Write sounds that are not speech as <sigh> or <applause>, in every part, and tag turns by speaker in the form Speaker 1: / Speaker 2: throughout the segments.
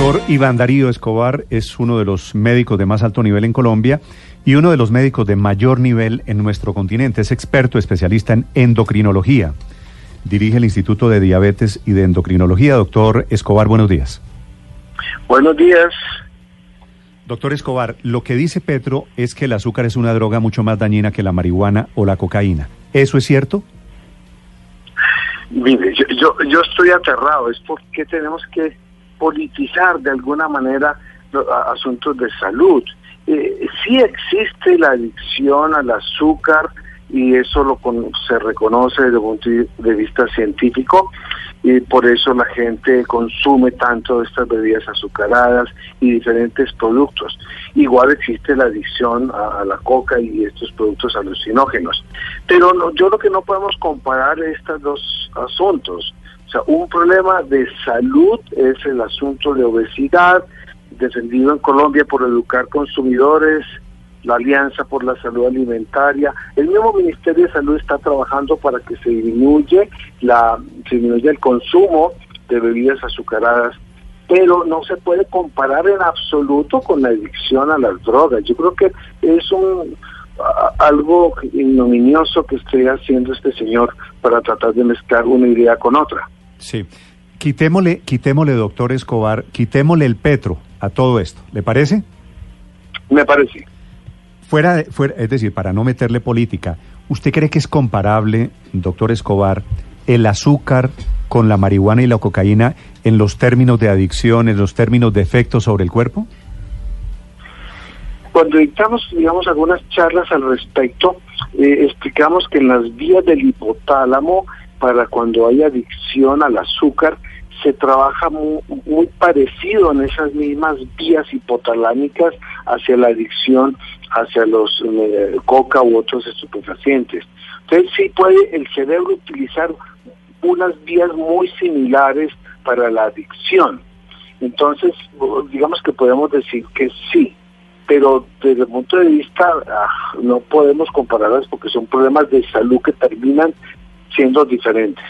Speaker 1: Doctor Iván Darío Escobar es uno de los médicos de más alto nivel en Colombia y uno de los médicos de mayor nivel en nuestro continente. Es experto especialista en endocrinología. Dirige el Instituto de Diabetes y de Endocrinología. Doctor Escobar, buenos días.
Speaker 2: Buenos días.
Speaker 1: Doctor Escobar, lo que dice Petro es que el azúcar es una droga mucho más dañina que la marihuana o la cocaína. ¿Eso es cierto?
Speaker 2: Mire, yo, yo, yo estoy aterrado. Es porque tenemos que politizar de alguna manera los asuntos de salud. Eh, sí existe la adicción al azúcar y eso lo con- se reconoce desde el punto de vista científico y por eso la gente consume tanto estas bebidas azucaradas y diferentes productos. Igual existe la adicción a, la coca y estos productos alucinógenos. Pero no- yo lo que no podemos comparar estos dos asuntos. O sea, un problema de salud es el asunto de obesidad, defendido en Colombia por Educar Consumidores, la Alianza por la Salud Alimentaria. El mismo Ministerio de Salud está trabajando para que se disminuye, la, se disminuya el consumo de bebidas azucaradas, pero no se puede comparar en absoluto con la adicción a las drogas. Yo creo que es un algo ignominioso que esté haciendo este señor para tratar de mezclar una idea con otra.
Speaker 1: Sí. Quitémosle, quitémosle, doctor Escobar, quitémosle el Petro a todo esto. ¿Le parece?
Speaker 2: Me parece.
Speaker 1: Fuera, de- fuera, es decir, para no meterle política, ¿usted cree que es comparable, doctor Escobar, el azúcar con la marihuana y la cocaína en los términos de adicción, en los términos de efectos sobre el cuerpo?
Speaker 2: Cuando dictamos, digamos, algunas charlas al respecto, eh, explicamos que en las vías del hipotálamo, para cuando hay adicción al azúcar, se trabaja mu- muy, parecido en esas mismas vías hipotalámicas hacia la adicción hacia los eh, coca u otros estupefacientes. Entonces sí puede el cerebro utilizar unas vías muy similares para la adicción. Entonces, digamos que podemos decir que sí, pero desde el punto de vista ah, no podemos compararlas porque son problemas de salud que terminan siendo diferentes.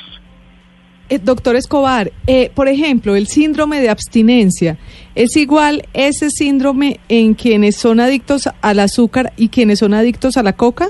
Speaker 3: Eh, doctor Escobar, eh, por ejemplo, el síndrome de abstinencia, ¿es igual ese síndrome en quienes son adictos al azúcar y quienes son adictos a la coca?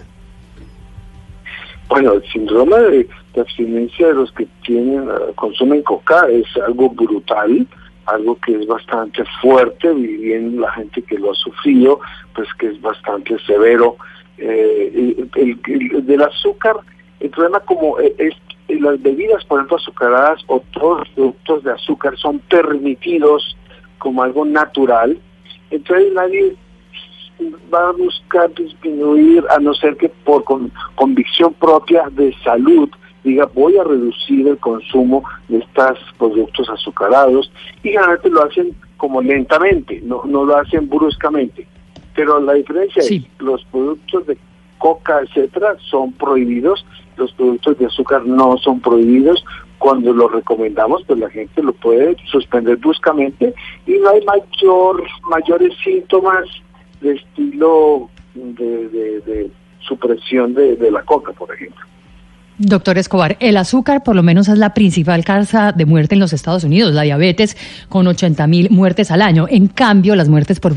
Speaker 2: Bueno, el síndrome de, de abstinencia de los que tienen ah, consumen coca es algo brutal, algo que es bastante fuerte, y bien la gente que lo ha sufrido, pues que es bastante severo. Eh, el, el- el del azúcar, el problema como eh, es eh, las bebidas, por ejemplo, azucaradas o todos los productos de azúcar son permitidos como algo natural, entonces nadie va a buscar disminuir, a no ser que por con- convicción propia de salud diga voy a reducir el consumo de estos productos azucarados y generalmente lo hacen como lentamente, no, no lo hacen bruscamente. Pero la diferencia
Speaker 3: Sí.
Speaker 2: es los productos de coca, etcétera, son prohibidos, los productos de azúcar no son prohibidos. Cuando lo recomendamos, pues la gente lo puede suspender bruscamente y no hay mayor mayores síntomas de estilo de, supresión de, de la coca, por ejemplo.
Speaker 4: Doctor Escobar, el azúcar por lo menos es la principal causa de muerte en los Estados Unidos, la diabetes con 80 mil muertes al año. En cambio, las muertes por,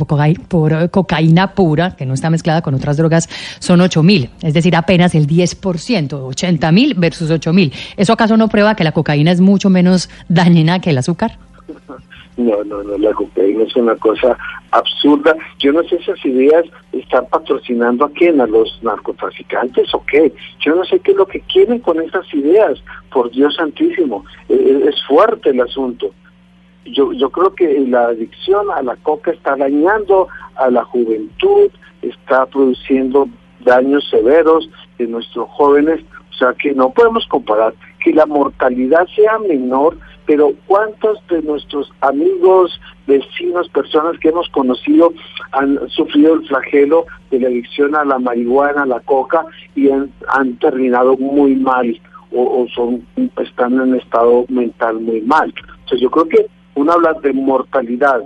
Speaker 4: eh, cocaína pura, que no está mezclada con otras drogas, son 8 mil, es decir, apenas el 10%, 80 mil versus 8 mil. ¿Eso acaso no prueba que la cocaína es mucho menos dañina que el azúcar? <laughs>
Speaker 2: No, no, no, la cocaína es una cosa absurda. Yo no sé esas ideas están patrocinando a quién, a los narcotraficantes o qué. Yo no sé qué es lo que quieren con esas ideas. Por Dios santísimo, Eh, es fuerte el asunto. Yo, yo creo que la adicción a la coca está dañando a la juventud, está produciendo daños severos en nuestros jóvenes, o sea que no podemos comparar que la mortalidad sea menor pero ¿cuántos de nuestros amigos, vecinos, personas que hemos conocido han sufrido el flagelo de la adicción a la marihuana, a la coca y han, terminado muy mal o, son están en estado mental muy mal? Entonces yo creo que uno habla de mortalidad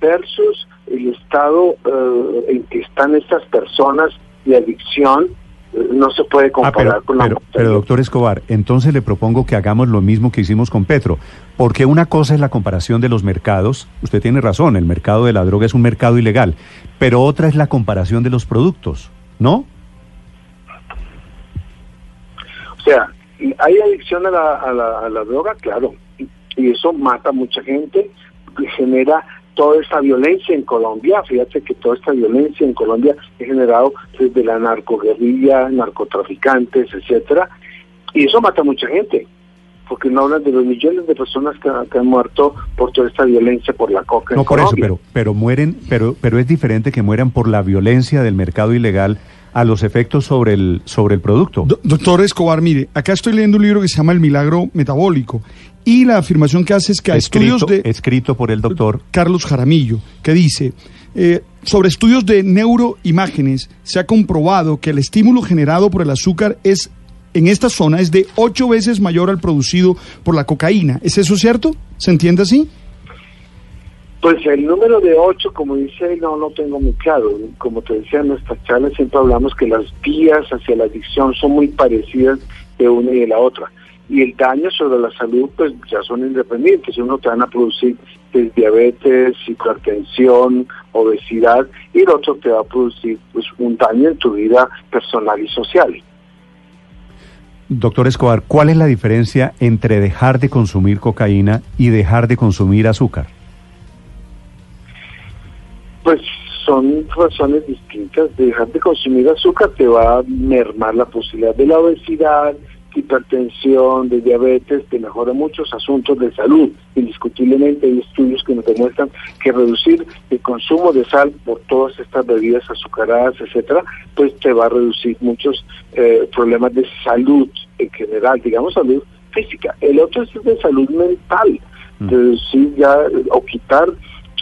Speaker 2: versus el estado eh, en que están estas personas de adicción no se puede ah, comparar con la
Speaker 1: pero, pero, doctor Escobar, entonces le propongo que hagamos lo mismo que hicimos con Petro, porque una cosa es la comparación de los mercados, usted tiene razón, el mercado de la droga es un mercado ilegal, pero otra es la comparación de los productos, ¿no?
Speaker 2: O sea, hay adicción a la, a la, a la droga, claro, y eso mata a mucha gente, genera toda esta violencia en Colombia, fíjate que toda esta violencia en Colombia es generado desde la narcoguerrilla, narcotraficantes, etcétera, y eso mata a mucha gente, porque no hablan de los millones de personas que, han muerto por toda esta violencia por la coca.
Speaker 1: No por eso, pero pero mueren, pero pero es diferente que mueran por la violencia del mercado ilegal a los efectos sobre el sobre el producto.
Speaker 5: doctor Escobar, mire, acá estoy leyendo un libro que se llama El milagro metabólico y la afirmación que hace es que hay estudios de...
Speaker 1: Escrito por el doctor...
Speaker 5: Carlos Jaramillo, que dice, eh, sobre estudios de neuroimágenes, se ha comprobado que el estímulo generado por el azúcar es en esta zona es de ocho veces mayor al producido por la cocaína. ¿Es eso cierto? ¿Se entiende así?
Speaker 2: Pues el número de ocho, como dice, no lo tengo muy claro. Como te decía en nuestra charla, siempre hablamos que las vías hacia la adicción son muy parecidas de una y de la otra y el daño sobre la salud pues ya son independientes, uno te van a producir diabetes, hipertensión, obesidad y el otro te va a producir pues un daño en tu vida personal y social.
Speaker 1: Doctor Escobar, ¿cuál es la diferencia entre dejar de consumir cocaína y dejar de consumir azúcar?
Speaker 2: Son razones distintas. Dejar de consumir azúcar te va a mermar la posibilidad de la obesidad, hipertensión, de diabetes, que mejora muchos asuntos de salud. Indiscutiblemente hay estudios que nos demuestran que reducir el consumo de sal por todas estas bebidas azucaradas, etcétera, pues te va a reducir muchos eh, problemas de salud en general, digamos salud física. El otro es de salud mental, mm. reducir ya o quitar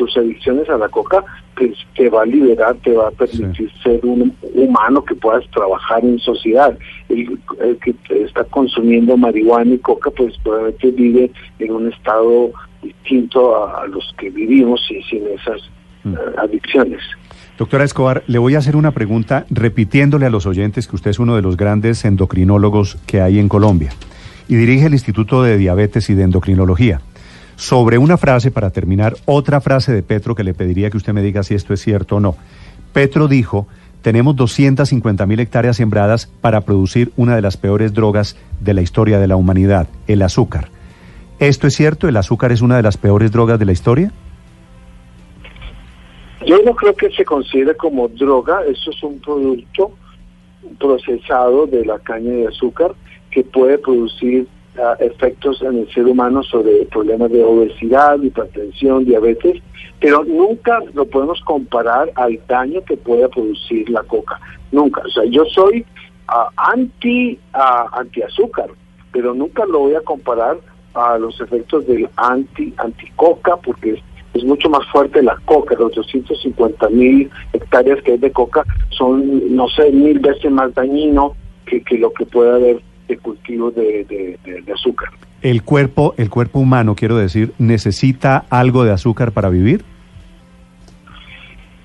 Speaker 2: tus adicciones a la coca que te va a liberar, te va a permitir ser un humano que puedas trabajar en sociedad. El, que está consumiendo marihuana y coca, pues probablemente vive en un estado distinto a, los que vivimos y sin esas mm. eh, adicciones.
Speaker 1: Doctora Escobar, le voy a hacer una pregunta repitiéndole a los oyentes que usted es uno de los grandes endocrinólogos que hay en Colombia y dirige el Instituto de Diabetes y de Endocrinología sobre una frase, para terminar, otra frase de Petro que le pediría que usted me diga si esto es cierto o no. Petro dijo, tenemos 250 mil hectáreas sembradas para producir una de las peores drogas de la historia de la humanidad, el azúcar. ¿Esto es cierto? ¿El azúcar es una de las peores drogas de la historia?
Speaker 2: Yo no creo que se considere como droga, eso es un producto procesado de la caña de azúcar que puede producir efectos en el ser humano sobre problemas de obesidad, hipertensión, diabetes, pero nunca lo podemos comparar al daño que puede producir la coca. Nunca. O sea, yo soy uh, anti uh, azúcar, pero nunca lo voy a comparar a los efectos del anti anti coca porque es, es mucho más fuerte la coca, los 250 mil hectáreas que hay de coca son, no sé, mil veces más dañino que, que lo que puede haber de cultivo de, azúcar.
Speaker 1: ¿El cuerpo, el cuerpo humano, quiero decir, necesita algo de azúcar para vivir?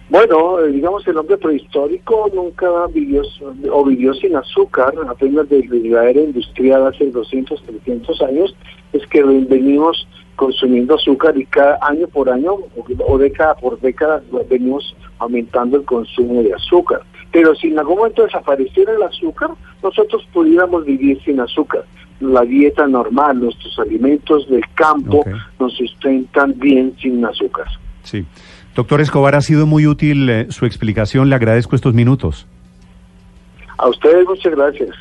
Speaker 2: Bueno, eh, digamos el hombre prehistórico nunca vivió o vivió sin azúcar, apenas desde la era industrial hace 200, 300 años, es que venimos consumiendo azúcar y cada año por año o década por década venimos aumentando el consumo de azúcar. Pero si en algún momento desapareciera el azúcar, nosotros pudiéramos vivir sin azúcar. La dieta normal, nuestros alimentos del campo nos sustentan bien sin azúcar.
Speaker 1: Sí. Doctor Escobar, ha sido muy útil eh, su explicación. Le agradezco estos minutos.
Speaker 2: A ustedes muchas gracias.